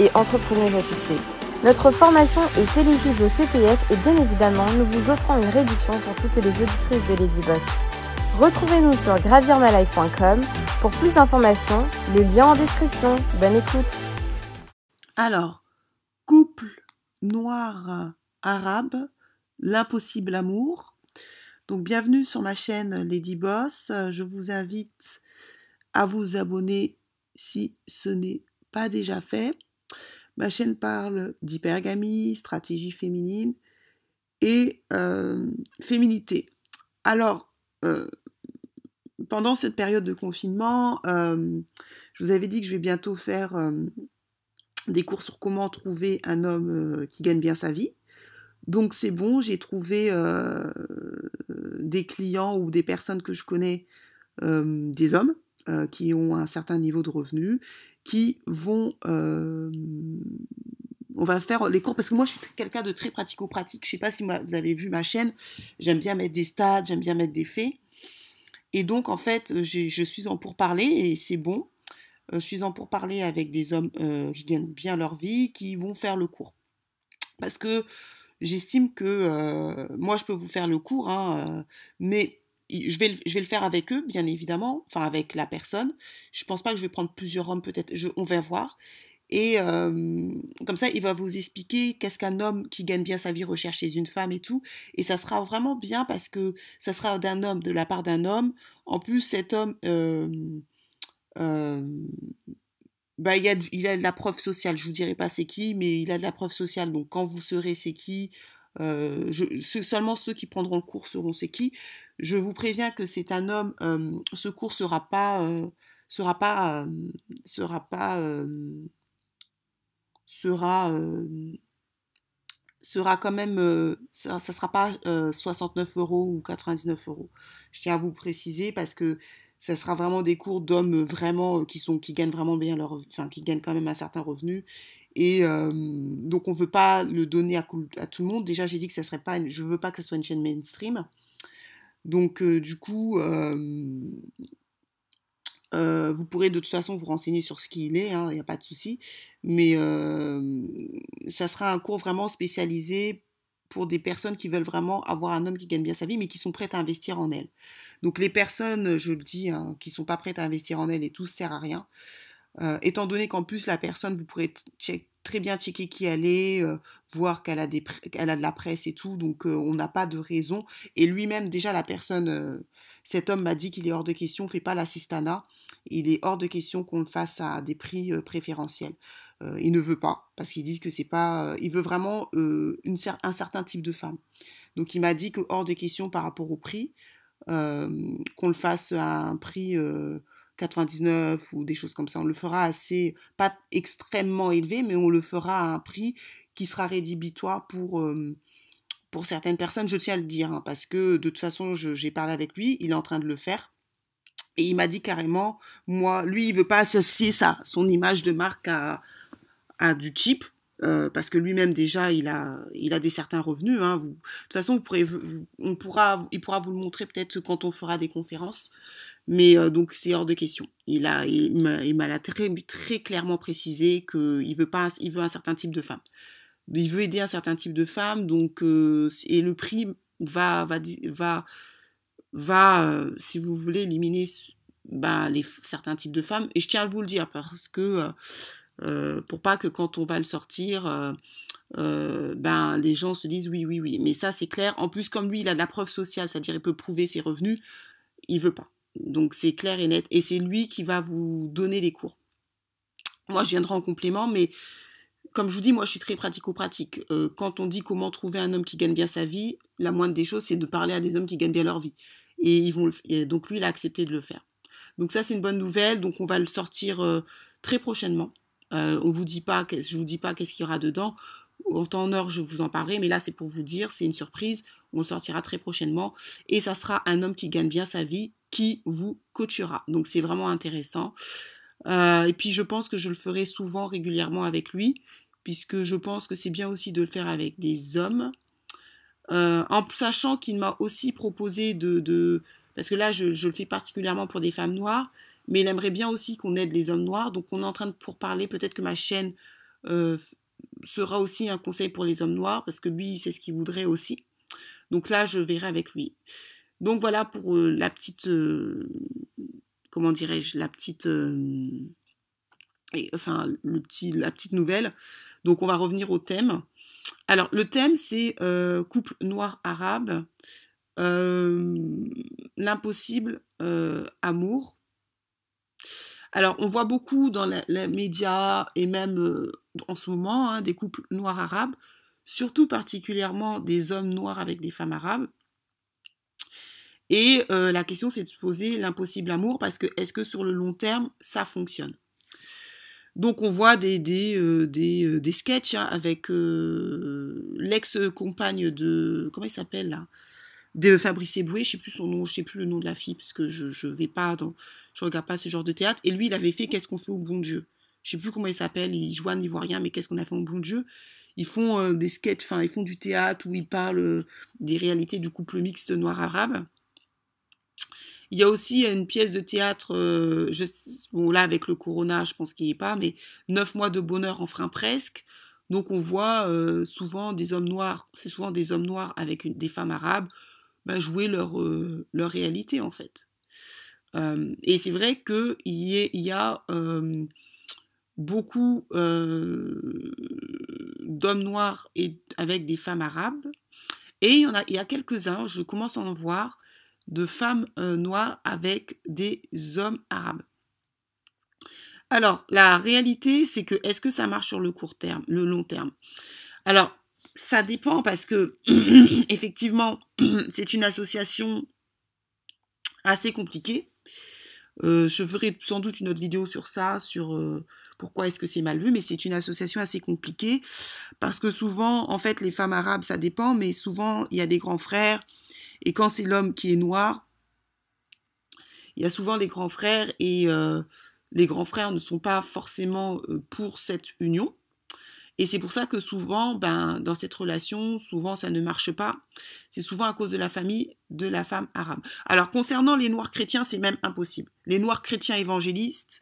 et entrepreneuse à. Notre formation est éligible au CPF et bien évidemment, nous vous offrons une réduction pour toutes les auditrices de Lady Boss. Retrouvez-nous sur gravirmalife.com pour plus d'informations, le lien en description. Bonne écoute. Alors, couple noir arabe, l'impossible amour. Donc bienvenue sur ma chaîne Lady Boss. Je vous invite à vous abonner si ce n'est pas déjà fait. Ma chaîne parle d'hypergamie, stratégie féminine et euh, féminité. Alors, euh, pendant cette période de confinement, euh, je vous avais dit que je vais bientôt faire des cours sur comment trouver un homme qui gagne bien sa vie. Donc c'est bon, j'ai trouvé des clients ou des personnes que je connais, des hommes, qui ont un certain niveau de revenus qui vont... Euh, on va faire les cours parce que moi je suis quelqu'un de très pratico-pratique. Je sais pas si vous avez vu ma chaîne. J'aime bien mettre des stats, j'aime bien mettre des faits. Et donc en fait, je suis en pourparler et c'est bon. Euh, je suis en pourparler avec des hommes euh, qui gagnent bien leur vie, qui vont faire le cours. Parce que j'estime que moi je peux vous faire le cours, hein, mais je vais, je vais le faire avec eux, bien évidemment, enfin avec la personne. Je pense pas que je vais prendre plusieurs hommes, peut-être, on va voir. Et comme ça, il va vous expliquer qu'est-ce qu'un homme qui gagne bien sa vie recherche chez une femme et tout. Et ça sera vraiment bien parce que ça sera d'un homme, de la part d'un homme. En plus, cet homme, bah, il, a, il a de la preuve sociale. Je vous dirai pas c'est qui, mais il a de la preuve sociale. Donc quand vous serez c'est qui, je, seulement ceux qui prendront le cours seront c'est qui. Je vous préviens que c'est un homme, ce cours sera pas, sera pas, sera pas, sera, quand même, ça, sera pas 69 euros ou 99 euros. Je tiens à vous préciser parce que ça sera vraiment des cours d'hommes vraiment qui qui gagnent vraiment bien leur enfin qui gagnent quand même un certain revenu et donc on veut pas le donner à, tout le monde déjà j'ai dit que ça serait pas je veux pas que ce soit une chaîne mainstream donc, du coup, vous pourrez de toute façon vous renseigner sur ce qu'il est, il hein, n'y a pas de souci. Mais ça sera un cours vraiment spécialisé pour des personnes qui veulent vraiment avoir un homme qui gagne bien sa vie, mais qui sont prêtes à investir en elle. Donc les personnes, je le dis, hein, qui sont pas prêtes à investir en elle et tout, ça sert à rien. Étant donné qu'en plus la personne, vous pourrez très bien checker qui elle est, euh, voir qu'elle a, a de la presse et tout, donc euh, on n'a pas de raison. Et lui-même, déjà, la personne, euh, cet homme m'a dit qu'il est hors de question, fait pas l'assistana, il est hors de question qu'on le fasse à des prix préférentiels. il ne veut pas, parce qu'il dit que c'est pas. il veut vraiment une, un certain type de femme. Donc il m'a dit que hors de question par rapport au prix, qu'on le fasse à un prix 99 ou des choses comme ça. On le fera assez, pas extrêmement élevé, mais on le fera à un prix qui sera rédhibitoire pour, euh, pour certaines personnes, je tiens à le dire, hein, parce que de toute façon, j'ai parlé avec lui, il est en train de le faire. Et il m'a dit carrément, moi, lui, il veut pas associer ça, son image de marque à, à du cheap, euh, parce que lui-même déjà il a il a des certains revenus hein, de toute façon on pourra il pourra vous le montrer peut-être quand on fera des conférences mais euh, donc c'est hors de question. Il a, m'a très, très clairement précisé qu'il veut pas, un certain type de femme. Il veut aider un certain type de femme, donc euh, et le prix va euh, si vous voulez, éliminer ben, les certains types de femmes. Et je tiens à vous le dire parce que pour pas que quand on va le sortir, ben les gens se disent oui oui oui. Mais ça c'est clair. En plus comme lui il a de la preuve sociale, c'est-à-dire il peut prouver ses revenus, il veut pas. Donc c'est clair et net. Et c'est lui qui va vous donner les cours. Moi, je viendrai en complément, mais comme je vous dis, moi, je suis très pratico-pratique. Euh, quand on dit comment trouver un homme qui gagne bien sa vie, la moindre des choses, c'est de parler à des hommes qui gagnent bien leur vie. Et, ils vont donc lui, il a accepté de le faire. Donc ça, c'est une bonne nouvelle. Donc on va le sortir euh, très prochainement. Euh, on vous dit pas, je vous dis pas qu'est-ce qu'il y aura dedans. En temps en heure, je vous en parlerai, mais là, c'est pour vous dire, c'est une surprise. On sortira très prochainement. Et ça sera un homme qui gagne bien sa vie, qui vous coachera. Donc, c'est vraiment intéressant. Euh, et puis, je pense que je le ferai souvent, régulièrement avec lui, puisque je pense que c'est bien aussi de le faire avec des hommes. Euh, en sachant qu'il m'a aussi proposé de, Parce que là, je, le fais particulièrement pour des femmes noires, mais il aimerait bien aussi qu'on aide les hommes noirs. Donc, on est en train de pour parler. Peut-être que ma chaîne euh, sera aussi un conseil pour les hommes noirs, parce que lui, c'est ce qu'il voudrait aussi. Donc là, je verrai avec lui. Donc voilà pour euh, la petite, euh, comment dirais-je, la petite, et, enfin la petite nouvelle. Donc on va revenir au thème. Alors le thème c'est couple noir arabe, l'impossible amour. Alors, on voit beaucoup dans les, médias et même en ce moment hein, des couples noirs arabes, surtout particulièrement des hommes noirs avec des femmes arabes. Et la question, c'est de se poser l'impossible amour parce que est-ce que sur le long terme, ça fonctionne? Donc, on voit des, des, des, des sketchs hein, avec l'ex-compagne de. Comment il s'appelle là? De Fabrice Eboué, je sais plus son nom, je sais plus le nom de la fille parce que je je vais pas dans je regarde pas ce genre de théâtre et lui il avait fait qu'est-ce qu'on fait au bon Dieu? Je sais plus comment il s'appelle, il joue un ivoirien mais qu'est-ce qu'on a fait au bon Dieu? Ils font euh, des sketchs, enfin ils font du théâtre où ils parlent euh, des réalités du couple mixte noir arabe. Il y a aussi une pièce de théâtre, euh, bon là avec le corona, je pense qu'il n'y est pas, mais Neuf mois de bonheur en frein presque. Donc on voit souvent des hommes noirs, c'est souvent des hommes noirs avec des femmes arabes, bah, jouer leur, euh, leur réalité en fait. Euh, et c'est vrai qu'il y, a, y a euh, beaucoup d'hommes noirs et, avec des femmes arabes. Et il y, en il y a quelques-uns, je commence à en voir, de femmes noires avec des hommes arabes. Alors, la réalité, c'est que est-ce que ça marche sur le court terme, le long terme? Alors, ça dépend parce que effectivement, c'est une association assez compliquée. Euh, je ferai sans doute une autre vidéo sur ça, sur euh, pourquoi est-ce que c'est mal vu, mais c'est une association assez compliquée parce que souvent, en fait, les femmes arabes, ça dépend, mais souvent, il y a des grands frères et quand c'est l'homme qui est noir, il y a souvent des grands frères et euh, les grands frères ne sont pas forcément pour cette union. Et c'est pour ça que souvent, ben, dans cette relation, souvent ça ne marche pas. C'est souvent à cause de la famille de la femme arabe. Alors concernant les noirs chrétiens, c'est même impossible. Les noirs chrétiens évangélistes,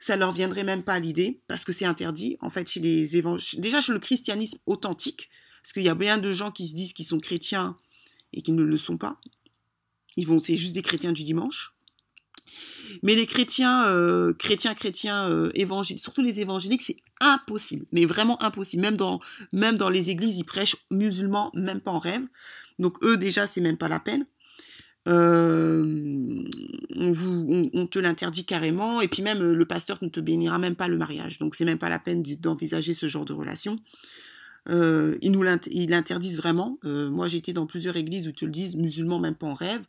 ça leur viendrait même pas à l'idée parce que c'est interdit. En fait, chez les évangélistes, déjà chez le christianisme authentique, parce qu'il y a bien de gens qui se disent qu'ils sont chrétiens et qui ne le sont pas. Ils vont, c'est juste des chrétiens du dimanche. Mais les chrétiens, euh, chrétiens, chrétiens, euh, surtout les évangéliques, c'est impossible, mais vraiment impossible. Même dans, les églises, ils prêchent musulmans, même pas en rêve. Donc eux, déjà, c'est même pas la peine. Euh, on, on, te l'interdit carrément, et puis même le pasteur ne te bénira même pas le mariage. Donc c'est même pas la peine d'envisager ce genre de relation. Ils nous l'interdisent vraiment. moi, j'ai été dans plusieurs églises où te le disent, musulmans, même pas en rêve.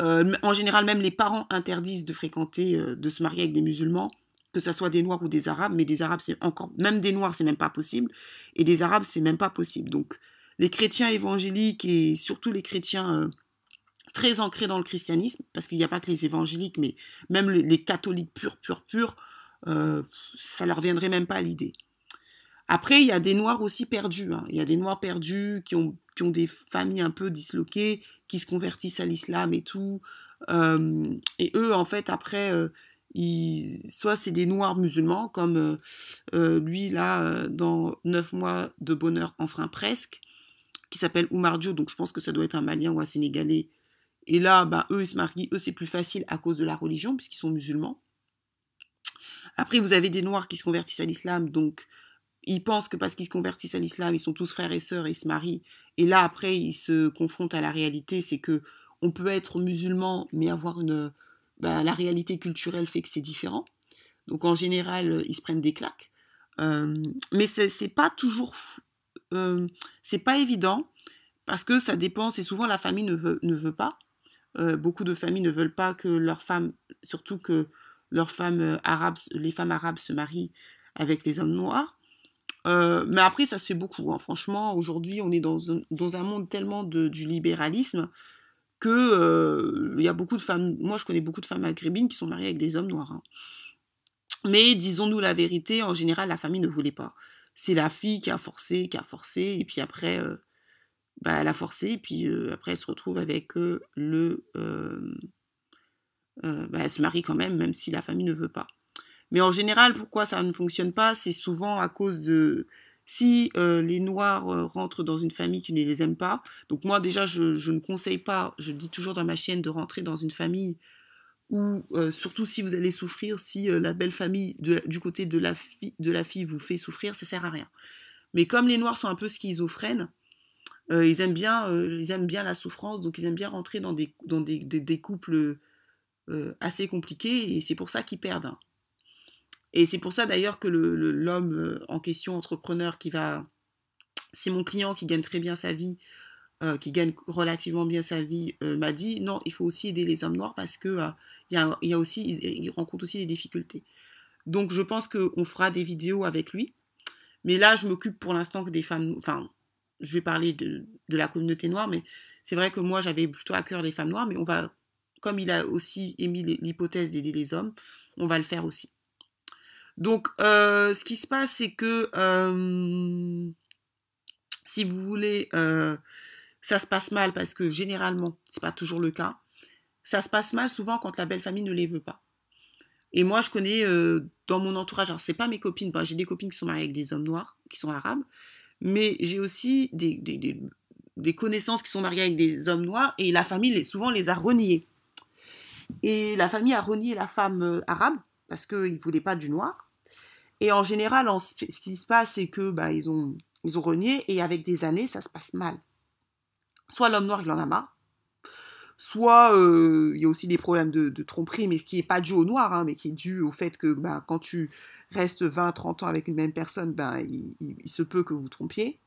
Euh, en général, même les parents interdisent de fréquenter, euh, de se marier avec des musulmans, que ce soit des noirs ou des arabes, mais des arabes, c'est encore, même des noirs, c'est même pas possible, et des arabes, c'est même pas possible. Donc, les chrétiens évangéliques et surtout les chrétiens euh, très ancrés dans le christianisme, parce qu'il n'y a pas que les évangéliques, mais même les, catholiques purs, purs, purs, ça leur viendrait même pas à l'idée. Après, il y a des noirs aussi perdus. Hein. Il y a des noirs perdus qui ont, des familles un peu disloquées, qui se convertissent à l'islam et tout. Euh, et eux, en fait, après, euh, ils, soit c'est des noirs musulmans, comme euh, lui, là, dans 9 mois de bonheur en frein presque, qui s'appelle Oumar Dio, donc je pense que ça doit être un Malien ou un Sénégalais. Et là, ben, eux, ils se marient, eux, c'est plus facile à cause de la religion, puisqu'ils sont musulmans. Après, vous avez des noirs qui se convertissent à l'islam, donc ils pensent que parce qu'ils se convertissent à l'islam, ils sont tous frères et sœurs, et ils se marient. Et là, après, ils se confrontent à la réalité, c'est que on peut être musulman, mais avoir une... Ben, la réalité culturelle fait que c'est différent. Donc en général, ils se prennent des claques. Euh, mais c'est pas toujours... Euh, c'est pas évident, parce que ça dépend, c'est souvent la famille ne veut, pas. Euh, beaucoup de familles ne veulent pas que leurs femmes, surtout que leurs femmes arabes, les femmes arabes se marient avec les hommes noirs. Euh, mais après, ça se fait beaucoup. Hein. Franchement, aujourd'hui, on est dans un, monde tellement du libéralisme que euh, il y a beaucoup de femmes. Moi, je connais beaucoup de femmes maghrébines qui sont mariées avec des hommes noirs. Hein. Mais disons-nous la vérité, en général, la famille ne voulait pas. C'est la fille qui a forcé, qui a forcé, et puis après, euh, bah, elle a forcé, et puis après, elle se retrouve avec le. Bah, elle se marie quand même, même si la famille ne veut pas. Mais en général, pourquoi ça ne fonctionne pas C'est souvent à cause de... Si euh, les Noirs euh, rentrent dans une famille qui ne les aime pas, donc moi déjà je, ne conseille pas, je dis toujours dans ma chaîne, de rentrer dans une famille où, euh, surtout si vous allez souffrir, si la belle famille du côté de la, fille vous fait souffrir, ça sert à rien. Mais comme les Noirs sont un peu schizophrènes, ils, aiment bien, ils aiment bien la souffrance, donc ils aiment bien rentrer dans des, couples assez compliqués, et c'est pour ça qu'ils perdent. Et c'est pour ça d'ailleurs que l'homme euh, en question, entrepreneur, qui va... C'est mon client qui gagne très bien sa vie, euh, qui gagne relativement bien sa vie, euh, m'a dit non, il faut aussi aider les hommes noirs parce que il y, a, aussi, ils, rencontrent aussi des difficultés. Donc je pense qu'on fera des vidéos avec lui. Mais là, je m'occupe pour l'instant que des femmes. Enfin, je vais parler de, de la communauté noire, mais c'est vrai que moi, j'avais plutôt à cœur les femmes noires, mais on va, comme il a aussi émis l'hypothèse d'aider les hommes, on va le faire aussi. Donc, euh, ce qui se passe, c'est que euh, si vous voulez, euh, ça se passe mal parce que généralement, c'est pas toujours le cas. Ça se passe mal souvent quand la belle famille ne les veut pas. Et moi, je connais dans mon entourage, alors c'est pas mes copines, j'ai des copines qui sont mariées avec des hommes noirs, qui sont arabes, mais j'ai aussi des, des, connaissances qui sont mariées avec des hommes noirs et la famille les, souvent les a reniés. Et la famille a renié la femme arabe parce qu'ils ne voulaient pas du noir. Et en général, ce qui se passe, c'est que bah, ils, ont, ils ont renié et avec des années, ça se passe mal. Soit l'homme noir, il en a marre, soit euh, il y a aussi des problèmes de, tromperie, mais qui n'est pas dû au noir, hein, mais qui est dû au fait que bah, quand tu restes 20-30 ans avec une même personne, ben, il, se peut que vous trompiez.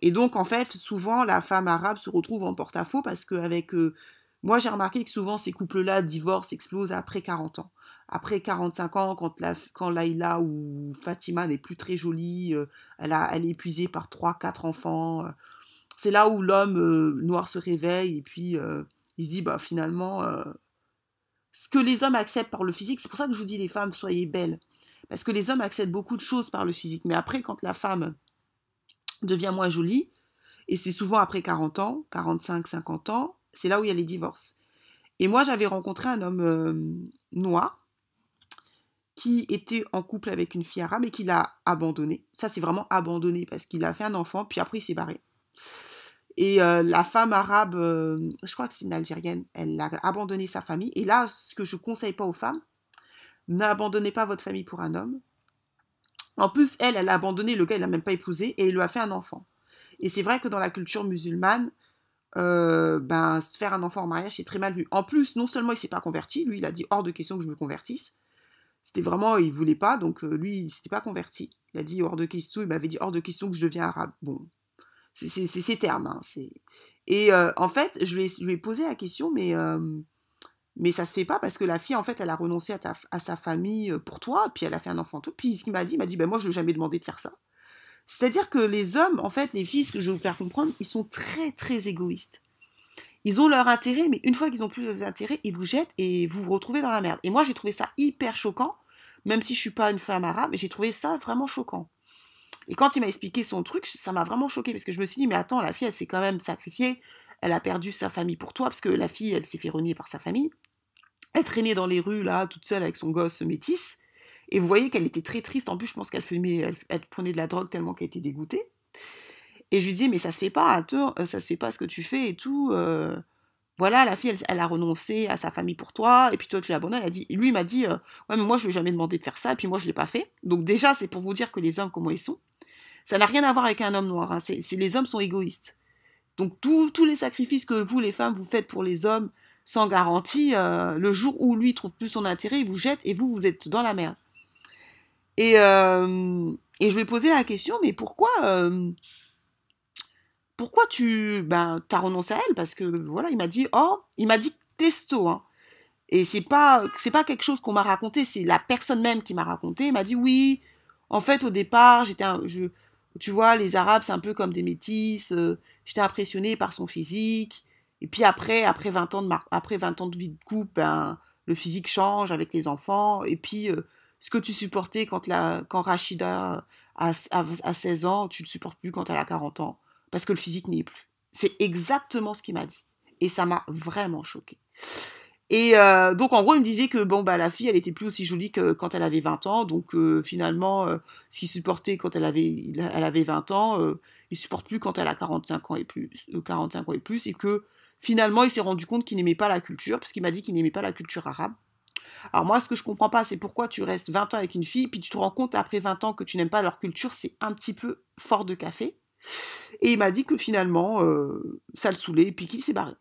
Et donc, en fait, souvent, la femme arabe se retrouve en porte-à-faux parce qu'avec... Euh, moi, j'ai remarqué que souvent, ces couples-là divorcent, explosent après 40 ans après 45 ans, quand, la, quand Laïla ou Fatima n'est plus très jolie, euh, elle, a, elle est épuisée par 3-4 enfants, euh, c'est là où l'homme euh, noir se réveille et puis il se dit bah, finalement, ce que les hommes acceptent par le physique, c'est pour ça que je vous dis les femmes, soyez belles. Parce que les hommes acceptent beaucoup de choses par le physique. Mais après, quand la femme devient moins jolie, et c'est souvent après 40 ans, 45, 50 ans, c'est là où il y a les divorces. Et moi, j'avais rencontré un homme noir qui était en couple avec une fille arabe et qui l'a abandonné. Ça, c'est vraiment abandonné parce qu'il a fait un enfant, puis après, il s'est barré. Et euh, la femme arabe, euh, je crois que c'est une Algérienne, elle a abandonné sa famille. Et là, ce que je conseille pas aux femmes, n'abandonnez pas votre famille pour un homme. En plus, elle, elle a abandonné, le gars, il l'a même pas épousé et il lui a fait un enfant. Et c'est vrai que dans la culture musulmane, euh, ben, faire un enfant en mariage, c'est très mal vu. En plus, non seulement il s'est pas converti, lui, il a dit hors de question que je me convertisse, c'était vraiment, il voulait pas, donc euh, lui, il s'était pas converti. Il a dit hors de question, il m'avait dit hors de question que je deviens arabe. Bon, c'est ces termes. Hein, et euh, en fait, je lui, ai, posé la question, mais, euh, mais ça se fait pas parce que la fille, en fait, elle a renoncé à, sa famille pour toi, puis elle a fait un enfant tout. Puis ce qu'il m'a dit, il m'a dit, ben moi, je lui ai jamais demandé de faire ça. C'est-à-dire que les hommes, en fait, les filles, ce que je vais vous faire comprendre, ils sont très, très égoïstes. Ils ont leur intérêt, mais une fois qu'ils ont plus leurs intérêts, ils vous jettent et vous vous retrouvez dans la merde. Et moi, j'ai trouvé ça hyper choquant, même si je suis pas une femme arabe, j'ai trouvé ça vraiment choquant. Et quand il m'a expliqué son truc, ça m'a vraiment choqué parce que je me suis dit, mais attends, la fille, elle s'est quand même sacrifiée, elle a perdu sa famille pour toi, parce que la fille, elle s'est fait renier par sa famille. Elle traînait dans les rues, là, toute seule avec son gosse métisse. Et vous voyez qu'elle était très triste. En plus, je pense qu'elle elle, prenait de la drogue tellement qu'elle était dégoûtée. Et je lui dis, mais ça se fait pas, attends, euh, ça se fait pas ce que tu fais et tout. Euh. voilà, la fille, elle, a renoncé à sa famille pour toi, et puis toi, tu l'abandonnes. Elle a lui, il m'a dit, euh, ouais, mais moi, je lui ai jamais demandé de faire ça, et puis moi, je l'ai pas fait. Donc déjà, c'est pour vous dire que les hommes, comment ils sont. Ça n'a rien à voir avec un homme noir. Hein. Les hommes sont égoïstes. Donc tous les sacrifices que vous, les femmes, vous faites pour les hommes sans garantie, le jour où lui trouve plus son intérêt, il vous jette et vous, vous êtes dans la merde. Et je lui ai posé la question, mais pourquoi pourquoi tu ben, as renoncé à elle? Parce que voilà, il m'a dit, oh, il m'a dit testo. Hein. Et c'est pas, pas quelque chose qu'on m'a raconté, c'est la personne même qui m'a raconté. Il m'a dit, oui, En fait, au départ, j'étais, je, tu vois, les Arabes, c'est un peu comme des métis. Euh, j'étais impressionnée par son physique. Et puis après, après 20 ans de, après 20 ans de vie de couple, ben, le physique change avec les enfants. Et puis, euh, ce que tu supportais quand, la, quand Rachida a, a, 16 ans, tu ne le supportes plus quand elle a 40 ans. Parce que le physique n'y est plus. C'est exactement ce qu'il m'a dit. Et ça m'a vraiment choqué. Et euh, donc, en gros, il me disait que bon, bah, la fille, elle était plus aussi jolie que quand elle avait 20 ans. Donc, euh, finalement, euh, ce qu'il supportait quand elle avait, elle avait 20 ans, il supporte plus quand elle a 45 ans et plus. 45 ans et plus. Et que finalement, il s'est rendu compte qu'il n'aimait pas la culture, parce qu'il m'a dit qu'il n'aimait pas la culture arabe. Alors, moi, ce que je comprends pas, c'est pourquoi tu restes 20 ans avec une fille, puis tu te rends compte après 20 ans que tu n'aimes pas leur culture, c'est un petit peu fort de café. Et il m'a dit que finalement, ça le saoulait, et puis qu'il s'est barré.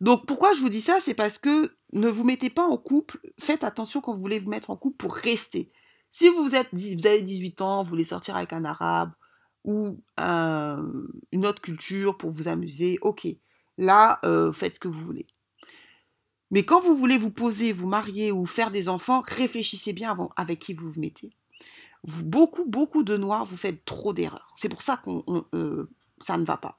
Donc pourquoi je vous dis ça? C'est parce que ne vous mettez pas en couple, faites attention quand vous voulez vous mettre en couple pour rester. Si vous, êtes, vous avez 18 ans, vous voulez sortir avec un arabe ou une autre culture pour vous amuser, ok, là, euh, faites ce que vous voulez. Mais quand vous voulez vous poser, vous marier ou faire des enfants, réfléchissez bien avant avec qui vous vous mettez. Beaucoup, beaucoup de noirs, vous faites trop d'erreurs. C'est pour ça que euh, ça ne va pas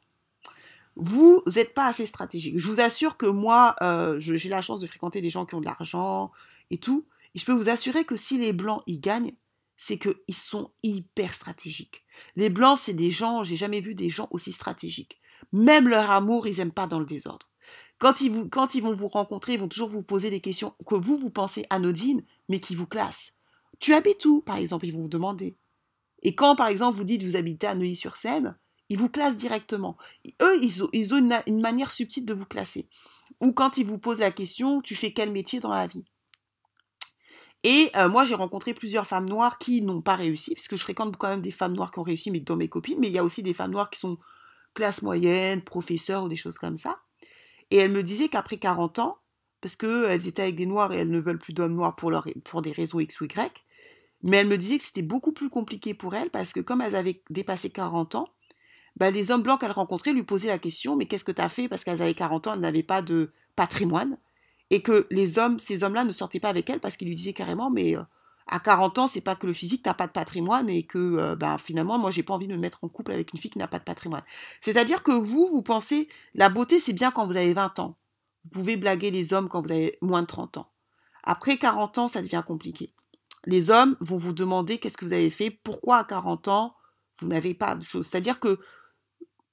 vous n'êtes pas assez stratégique. Je vous assure que moi, euh, j'ai la chance de fréquenter des gens qui ont de l'argent et tout. Et je peux vous assurer que si les blancs y gagnent, c'est qu'ils sont hyper stratégiques. Les blancs, c'est des gens, j'ai jamais vu des gens aussi stratégiques. Même leur amour, ils n'aiment pas dans le désordre. Quand ils, vous, quand ils vont vous rencontrer, ils vont toujours vous poser des questions que vous, vous pensez anodines, mais qui vous classent. Tu habites où, par exemple? Ils vont vous demander. Et quand, par exemple, vous dites vous habitez à Neuilly-sur-Seine, ils vous classent directement. Eux, ils ont, une, manière subtile de vous classer. Ou quand ils vous posent la question, tu fais quel métier dans la vie? Et euh, moi, j'ai rencontré plusieurs femmes noires qui n'ont pas réussi, puisque je fréquente quand même des femmes noires qui ont réussi, mais dans mes copines, mais il y a aussi des femmes noires qui sont classe moyenne, professeurs ou des choses comme ça. Et elles me disaient qu'après 40 ans, parce qu'elles étaient avec des noirs et elles ne veulent plus d'hommes noirs pour, pour des raisons X ou Y, mais elles me disaient que c'était beaucoup plus compliqué pour elles, parce que comme elles avaient dépassé 40 ans, bah, les hommes blancs qu'elle rencontrait lui posaient la question mais qu'est-ce que tu as fait? Parce qu'elles avaient 40 ans, elles n'avaient pas de patrimoine et que les hommes, ces hommes-là ne sortaient pas avec elles parce qu'ils lui disaient carrément mais euh, à 40 ans, c'est pas que le physique, t'as pas de patrimoine et que euh, bah, finalement, moi, j'ai pas envie de me mettre en couple avec une fille qui n'a pas de patrimoine. C'est-à-dire que vous, vous pensez, la beauté, c'est bien quand vous avez 20 ans. Vous pouvez blaguer les hommes quand vous avez moins de 30 ans. Après 40 ans, ça devient compliqué. Les hommes vont vous demander qu'est-ce que vous avez fait, pourquoi à 40 ans, vous n'avez pas de choses. C'est-à-dire que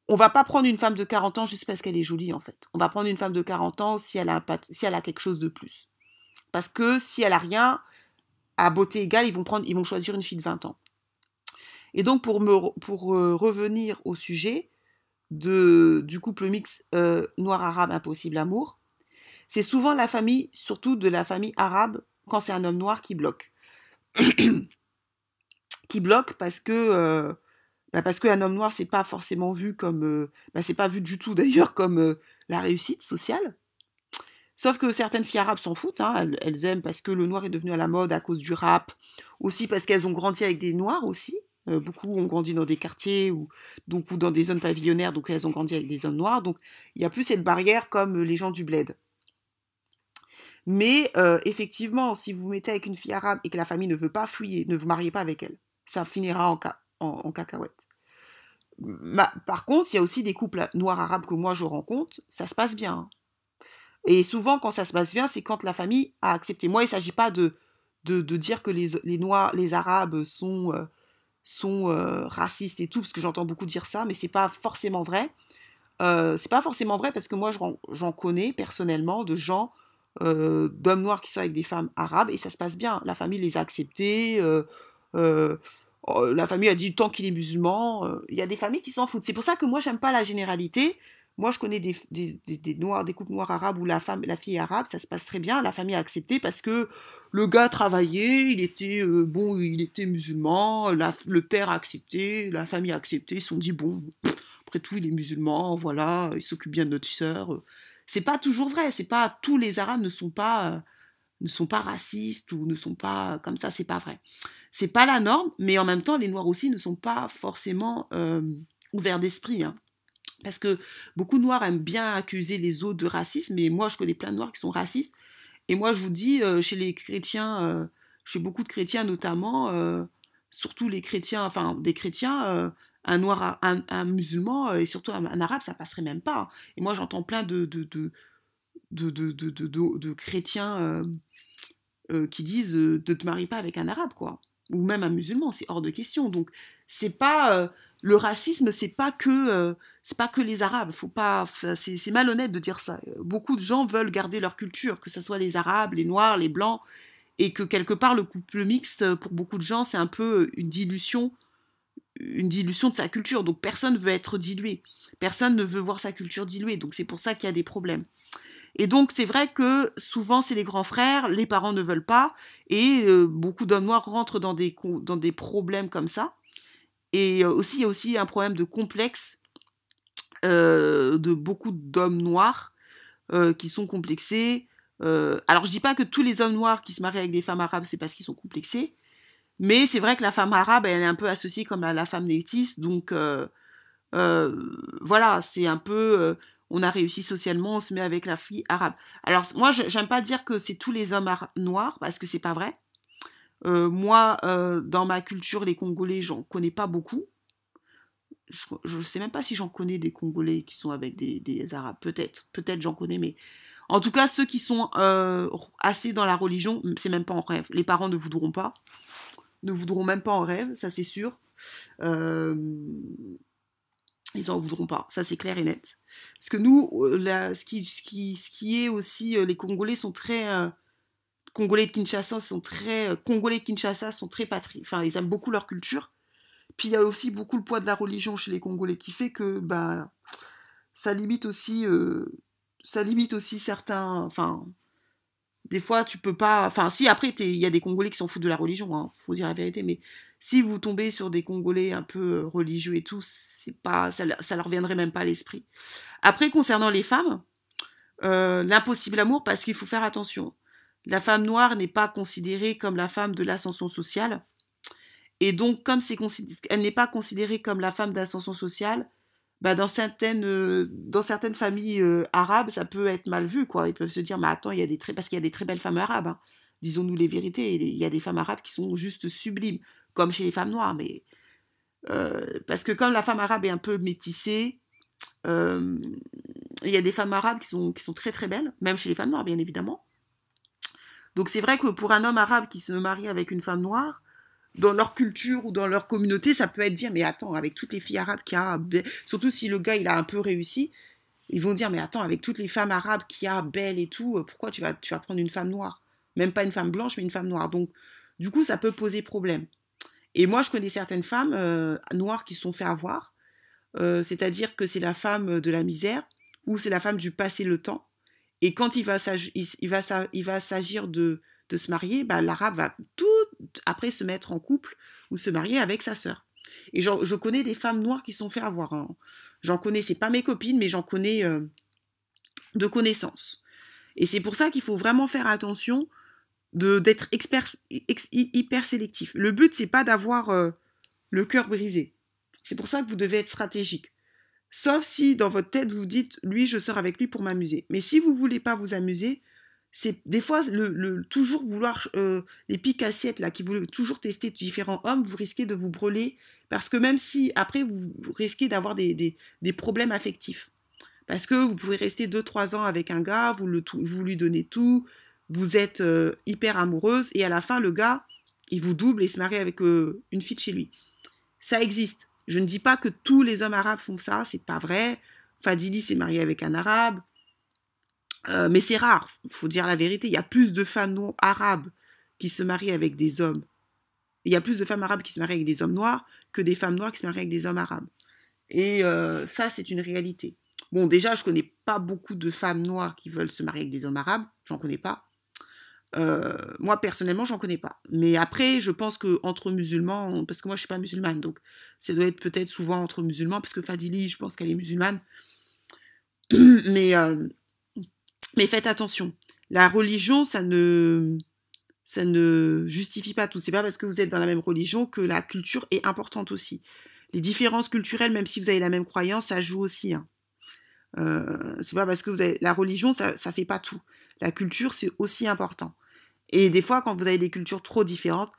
on va pas prendre une femme de 40 ans juste parce qu'elle est jolie, en fait. On va prendre une femme de 40 ans si elle a, quelque chose de plus. Parce que si elle a rien, à beauté égale, ils vont, prendre, ils vont choisir une fille de 20 ans. Et donc, pour, euh, revenir au sujet du couple mix euh, noir-arabe impossible amour, c'est souvent la famille, surtout de la famille arabe, quand c'est un homme noir qui bloque. qui bloque parce que euh, bah, qu'un homme noir, c'est pas forcément vu comme. Euh, bah, c'est pas vu du tout d'ailleurs comme euh, la réussite sociale. Sauf que certaines filles arabes s'en foutent, hein, elles, aiment parce que le noir est devenu à la mode à cause du rap, aussi parce qu'elles ont grandi avec des noirs aussi. Euh, beaucoup ont grandi dans des quartiers ou, donc, ou dans des zones pavillonnaires, donc elles ont grandi avec des hommes noirs. Donc il n'y a plus cette barrière comme les gens du bled. Mais effectivement, si vous vous mettez avec une fille arabe et que la famille ne veut pas fouiller, ne vous mariez pas avec elle, ça finira en, en, cacahuète. par contre, il y a aussi des couples noirs arabes que moi je rencontre, ça se passe bien. Hein. Et souvent, quand ça se passe bien, c'est quand la famille a accepté. Moi, il ne s'agit pas de, de, dire que les, les, noirs, les arabes sont, euh, sont euh, racistes et tout, parce que j'entends beaucoup dire ça, mais c'est pas forcément vrai. Euh, c'est pas forcément vrai parce que moi, j'en connais personnellement de gens, d'hommes noirs qui sont avec des femmes arabes, et ça se passe bien. La famille les a acceptés. Oh, la famille a dit tant qu'il est musulman. Euh, il y a des familles qui s'en foutent. C'est pour ça que moi, j'aime pas la généralité. Moi, je connais des, des, noirs, des couples noirs arabes où la femme, la fille est arabe, ça se passe très bien. La famille a accepté parce que le gars travaillait, il était euh, bon, il était musulman. le père a accepté, la famille a accepté. Ils se sont dit bon, après tout, il est musulman, voilà, il s'occupe bien de notre sœur. C'est pas toujours vrai. C'est pas tous les arabes ne sont pas ne sont pas racistes ou ne sont pas comme ça. C'est pas vrai c'est pas la norme, mais en même temps, les Noirs aussi ne sont pas forcément euh, ouverts d'esprit. Hein. Parce que beaucoup de Noirs aiment bien accuser les autres de racisme, mais moi, je connais plein de Noirs qui sont racistes. Et moi, je vous dis, euh, chez les chrétiens, euh, chez beaucoup de chrétiens notamment, surtout les chrétiens, enfin des chrétiens, un noir, un, musulman et surtout un, arabe, ça passerait même pas. Et moi, j'entends plein de, de, de, de, chrétiens qui disent ne te marie pas avec un arabe, quoi. Ou même un musulman, c'est hors de question. Donc, c'est pas. le racisme, c'est pas que. c'est pas que les arabes. Faut pas. C'est malhonnête de dire ça. Beaucoup de gens veulent garder leur culture, que ce soit les arabes, les noirs, les blancs et que quelque part le couple mixte, pour beaucoup de gens, c'est un peu une dilution, une dilution de sa culture. Donc personne ne veut être dilué, personne ne veut voir sa culture diluée. Donc c'est pour ça qu'il y a des problèmes. Et donc c'est vrai que souvent c'est les grands frères, les parents ne veulent pas, et euh, beaucoup d'hommes noirs rentrent dans des, dans des problèmes comme ça. Et euh, aussi il y a aussi un problème de complexe euh, de beaucoup d'hommes noirs qui sont complexés, alors je dis pas que tous les hommes noirs qui se marient avec des femmes arabes, c'est parce qu'ils sont complexés, mais c'est vrai que la femme arabe, elle est un peu associée comme à la femme métisse, donc euh, euh, voilà, c'est un peu, on a réussi socialement, on se met avec la fille arabe. Alors moi, j'aime pas dire que c'est tous les hommes noirs, parce que c'est pas vrai. moi, dans ma culture, les Congolais, j'en connais pas beaucoup. Je ne sais même pas si j'en connais des Congolais qui sont avec des, Arabes. Peut-être, peut-être j'en connais, mais en tout cas, ceux qui sont euh, assez dans la religion, c'est même pas en rêve. Les parents ne voudront pas. Ne voudront même pas en rêve, ça c'est sûr. Euh, ils en voudront pas, ça c'est clair et net. Parce que nous, euh, ce, qui, ce, qui, ce, qui, est aussi, les Congolais sont très. Congolais de Kinshasa sont très. Congolais de Kinshasa sont très. Enfin, ils aiment beaucoup leur culture. Puis il y a aussi beaucoup le poids de la religion chez les Congolais qui fait que bah, ça limite aussi ça limite aussi certains. Enfin, des fois, tu peux pas. Enfin, si après, il y a des Congolais qui s'en foutent de la religion, hein, faut dire la vérité, mais si vous tombez sur des Congolais un peu euh, religieux et tout, c'est pas, ça, ça leur viendrait même pas à l'esprit. Après, concernant les femmes, euh, l'impossible amour, parce qu'il faut faire attention. La femme noire n'est pas considérée comme la femme de l'ascension sociale. Et donc, comme elle n'est pas considérée comme la femme d'ascension sociale, bah, dans, certaines, euh, familles euh, arabes, ça peut être mal vu. Quoi. Ils peuvent se dire, mais attends, parce qu'il y a des très belles femmes arabes. Hein. Disons-nous les vérités. Il y a des femmes arabes qui sont juste sublimes, comme chez les femmes noires. Mais, euh, parce que comme la femme arabe est un peu métissée, il y a des femmes arabes qui sont, qui sont très très belles, même chez les femmes noires, bien évidemment. Donc c'est vrai que pour un homme arabe qui se marie avec une femme noire, dans leur culture ou dans leur communauté, ça peut être dire, mais attends, avec toutes les filles arabes qui a, surtout si le gars il a un peu réussi, ils vont dire, mais attends, avec toutes les femmes arabes qui a belles et tout, euh, pourquoi tu vas, tu vas prendre une femme noire? Même pas une femme blanche, mais une femme noire. Donc, du coup, ça peut poser problème. Et moi, je connais certaines femmes euh, noires qui se sont fait avoir, euh, c'est-à-dire que c'est la femme de la misère ou c'est la femme du passé le temps. Et quand il va s'agir de de se marier, bah, l'arabe va tout après se mettre en couple ou se marier avec sa sœur. Et je connais des femmes noires qui sont fait avoir. Hein. J'en connais, c'est pas mes copines, mais j'en connais euh, de connaissances. Et c'est pour ça qu'il faut vraiment faire attention d'être hyper sélectif. Le but, c'est pas d'avoir euh, le cœur brisé. C'est pour ça que vous devez être stratégique. Sauf si dans votre tête vous dites, lui, je sors avec lui pour m'amuser. Mais si vous voulez pas vous amuser, c'est des fois toujours vouloir euh, les pics assiettes là qui voulaient toujours tester différents hommes vous risquez de vous brûler parce que même si après vous risquez d'avoir des, problèmes affectifs. Parce que vous pouvez rester 2-3 ans avec un gars vous lui donnez tout vous êtes euh, hyper amoureuse et à la fin le gars il vous double et se marie avec euh, une fille de chez lui. Ça existe. Je ne dis pas que tous les hommes arabes font ça c'est pas vrai. Fadili s'est marié avec un arabe euh, mais c'est rare, il faut dire la vérité. Il y a plus de femmes arabes qui se marient avec des hommes. Il y a plus de femmes arabes qui se marient avec des hommes noirs que des femmes noires qui se marient avec des hommes arabes. Et euh, ça, c'est une réalité. Bon, déjà, je connais pas beaucoup de femmes noires qui veulent se marier avec des hommes arabes. J'en connais pas. Euh, moi, personnellement, j'en connais pas. Mais après, je pense que entre musulmans, parce que moi, je suis pas musulmane, donc ça doit être peut-être souvent entre musulmans, parce que Fadili, je pense qu'elle est musulmane. Mais mais faites attention. La religion, ça ne, ça ne justifie pas tout. C'est pas parce que vous êtes dans la même religion que la culture est importante aussi. Les différences culturelles, même si vous avez la même croyance, ça joue aussi. Hein. Euh, c'est pas parce que vous avez la religion, ça, ça fait pas tout. La culture, c'est aussi important. Et des fois, quand vous avez des cultures trop différentes,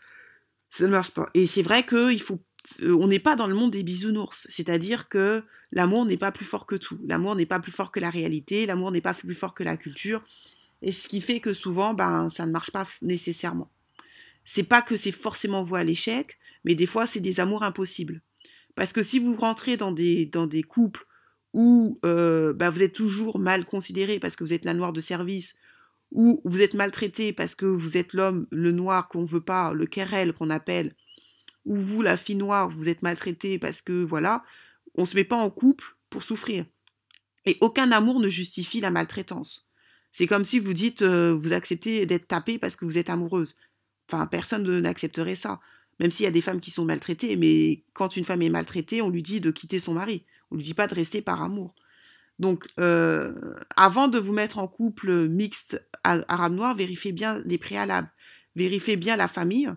ça ne marche pas. Et c'est vrai qu'il faut. Euh, on n'est pas dans le monde des bisounours. C'est-à-dire que l'amour n'est pas plus fort que tout. L'amour n'est pas plus fort que la réalité. L'amour n'est pas plus fort que la culture. Et ce qui fait que souvent, ben, ça ne marche pas nécessairement. C'est pas que c'est forcément vous à l'échec, mais des fois, c'est des amours impossibles. Parce que si vous rentrez dans des, dans des couples où euh, ben, vous êtes toujours mal considéré parce que vous êtes la noire de service, ou vous êtes maltraité parce que vous êtes l'homme, le noir qu'on veut pas, le querelle qu'on appelle, ou vous, la fille noire, vous êtes maltraité parce que, voilà, on ne se met pas en couple pour souffrir. Et aucun amour ne justifie la maltraitance. C'est comme si vous dites, euh, vous acceptez d'être tapé parce que vous êtes amoureuse. Enfin, personne n'accepterait ça. Même s'il y a des femmes qui sont maltraitées, mais quand une femme est maltraitée, on lui dit de quitter son mari. On lui dit pas de rester par amour. Donc, euh, avant de vous mettre en couple mixte arabe-noir, vérifiez bien les préalables. Vérifiez bien la famille.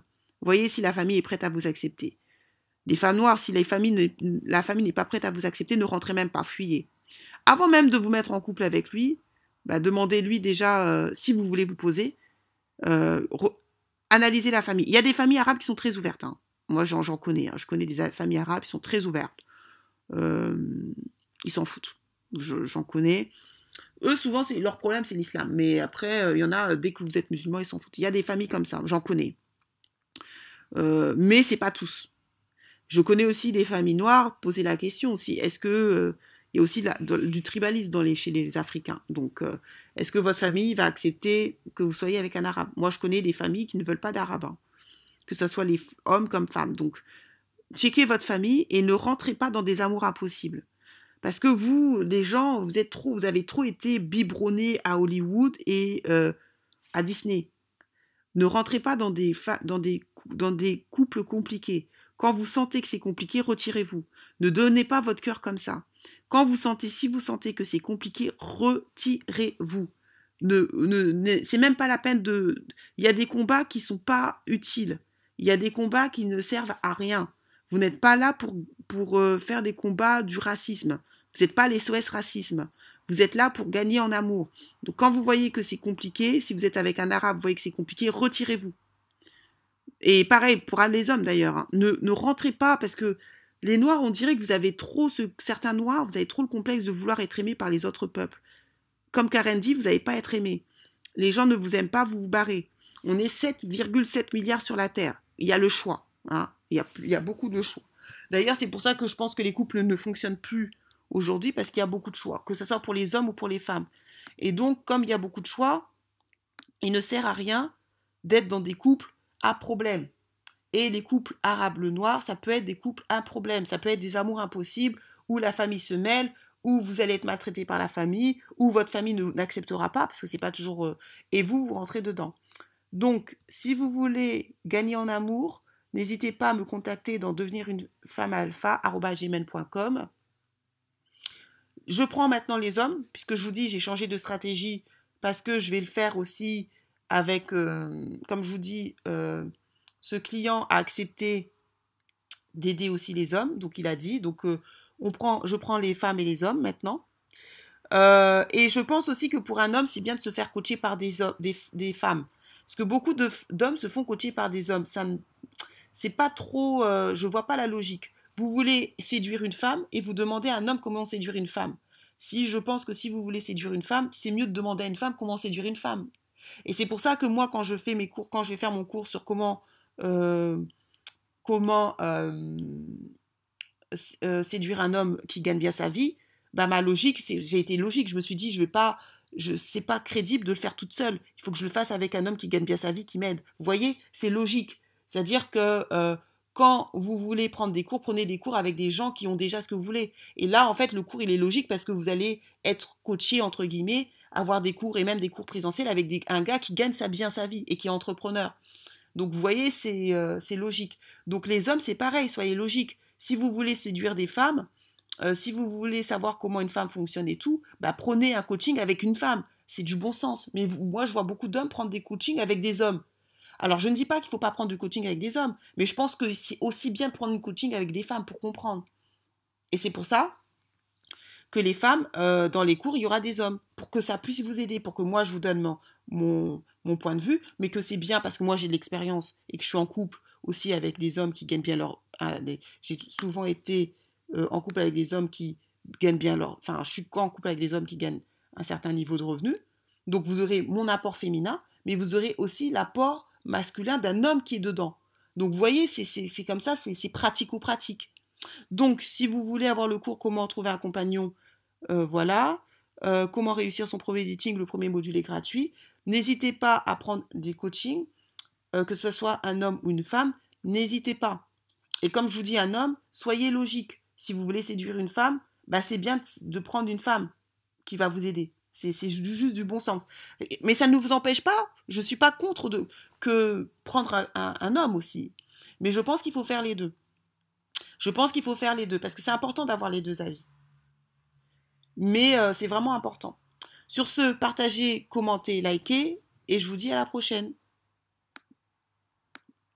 Voyez si la famille est prête à vous accepter. Les femmes noires, si la famille n'est pas prête à vous accepter, ne rentrez même pas, fuyez. Avant même de vous mettre en couple avec lui, bah, demandez-lui déjà euh, si vous voulez vous poser. Euh, analysez la famille. Il y a des familles arabes qui sont très ouvertes. Hein. Moi, j'en connais. Hein. Je connais des familles arabes qui sont très ouvertes. ils s'en foutent j'en connais. Eux, souvent, c'est leur problème, c'est l'islam. Mais après, euh, il y en a, dès que vous êtes musulman, ils s'en foutent. Il y a des familles comme ça, j'en connais. Euh, mais c'est pas tous. Je connais aussi des familles noires. Poser la question aussi, est-ce que euh, il y a aussi du tribalisme dans les, chez les Africains. Donc, euh, est-ce que votre famille va accepter que vous soyez avec un arabe? Moi, je connais des familles qui ne veulent pas d'arabe, hein. que ce soit les hommes comme femmes. Donc, checkez votre famille et ne rentrez pas dans des amours impossibles. Parce que vous, les gens, vous êtes trop, vous avez trop été biberonnés à Hollywood et à Disney. Ne rentrez pas dans des, dans, des, dans des couples compliqués. Quand vous sentez que c'est compliqué, retirez-vous. Ne donnez pas votre cœur comme ça. Quand vous sentez, si vous sentez que c'est compliqué, retirez-vous. Ne, ne, c'est même pas la peine de. Il y a des combats qui sont pas utiles. Il y a des combats qui ne servent à rien. Vous n'êtes pas là pour, pour euh, faire des combats du racisme. Vous n'êtes pas les SOS racisme. Vous êtes là pour gagner en amour. Donc quand vous voyez que c'est compliqué, si vous êtes avec un arabe, vous voyez que c'est compliqué, retirez-vous. Et pareil pour les hommes d'ailleurs. Hein. Ne, rentrez pas parce que les noirs, on dirait que vous avez trop, ce, certains noirs, vous avez trop le complexe de vouloir être aimé par les autres peuples. Comme Karen dit, vous n'allez pas être aimé. Les gens ne vous aiment pas, vous vous barrez. On est 7,7 milliards sur la Terre. Il y a le choix. Hein. Il, y a, il y a beaucoup de choix. D'ailleurs, c'est pour ça que je pense que les couples ne fonctionnent plus aujourd'hui parce qu'il y a beaucoup de choix, que ce soit pour les hommes ou pour les femmes. Et donc, comme il y a beaucoup de choix, il ne sert à rien d'être dans des couples à problème. Et les couples arabes le noir, ça peut être des couples à problème, ça peut être des amours impossibles où la famille se mêle, où vous allez être maltraité par la famille, où votre famille n'acceptera pas parce que c'est pas toujours euh, et vous vous rentrez dedans. Donc, si vous voulez gagner en amour, n'hésitez pas à me contacter dans devenir une femme alpha je prends maintenant les hommes, puisque je vous dis, j'ai changé de stratégie parce que je vais le faire aussi avec, euh, comme je vous dis, euh, ce client a accepté d'aider aussi les hommes, donc il a dit, donc euh, je prends les femmes et les hommes maintenant. et je pense aussi que pour un homme, c'est bien de se faire coacher par des, des, des femmes. Parce que beaucoup d'hommes se font coacher par des hommes. Ça c'est pas trop, je vois pas la logique. Vous voulez séduire une femme et vous demandez à un homme comment séduire une femme. Si je pense que si vous voulez séduire une femme, c'est mieux de demander à une femme comment séduire une femme. Et c'est pour ça que moi, quand je fais mes cours, quand je vais faire mon cours sur comment euh, comment euh, euh, séduire un homme qui gagne bien sa vie, bah ma logique, j'ai été logique. Je me suis dit, je vais pas, je c'est pas crédible de le faire toute seule. Il faut que je le fasse avec un homme qui gagne bien sa vie, qui m'aide. Vous voyez, c'est logique. C'est-à-dire que quand vous voulez prendre des cours, prenez des cours avec des gens qui ont déjà ce que vous voulez. Et là, en fait, le cours, il est logique parce que vous allez être coaché, entre guillemets, avoir des cours et même des cours présentiels avec un gars qui gagne sa, bien sa vie et qui est entrepreneur. Donc, vous voyez, c'est euh, logique. Donc, les hommes, c'est pareil, soyez logiques. Si vous voulez séduire des femmes, euh, si vous voulez savoir comment une femme fonctionne et tout, bah, prenez un coaching avec une femme. C'est du bon sens. Mais moi, je vois beaucoup d'hommes prendre des coachings avec des hommes. Alors, je ne dis pas qu'il ne faut pas prendre du coaching avec des hommes, mais je pense que c'est aussi bien de prendre du coaching avec des femmes pour comprendre. Et c'est pour ça que les femmes, euh, dans les cours, il y aura des hommes, pour que ça puisse vous aider, pour que moi, je vous donne mon, point de vue, mais que c'est bien parce que moi, j'ai de l'expérience et que je suis en couple aussi avec des hommes qui gagnent bien leur... Ah, j'ai souvent été euh, en couple avec des hommes qui gagnent bien leur... Enfin, je suis en couple avec des hommes qui gagnent un certain niveau de revenu. Donc, vous aurez mon apport féminin, mais vous aurez aussi l'apport masculin d'un homme qui est dedans. Donc, vous voyez, c'est comme ça, c'est pratique ou pratique. Donc, si vous voulez avoir le cours Comment trouver un compagnon, euh, voilà. Euh, comment réussir son premier dating, le premier module est gratuit. N'hésitez pas à prendre des coachings, euh, que ce soit un homme ou une femme, n'hésitez pas. Et comme je vous dis, un homme, soyez logique. Si vous voulez séduire une femme, bah c'est bien de prendre une femme qui va vous aider. C'est juste du bon sens. Mais ça ne vous empêche pas, je ne suis pas contre que prendre un homme aussi. Mais je pense qu'il faut faire les deux. Je pense qu'il faut faire les deux parce que c'est important d'avoir les deux avis. Mais euh, c'est vraiment important. Sur ce, partagez, commentez, likez et je vous dis à la prochaine.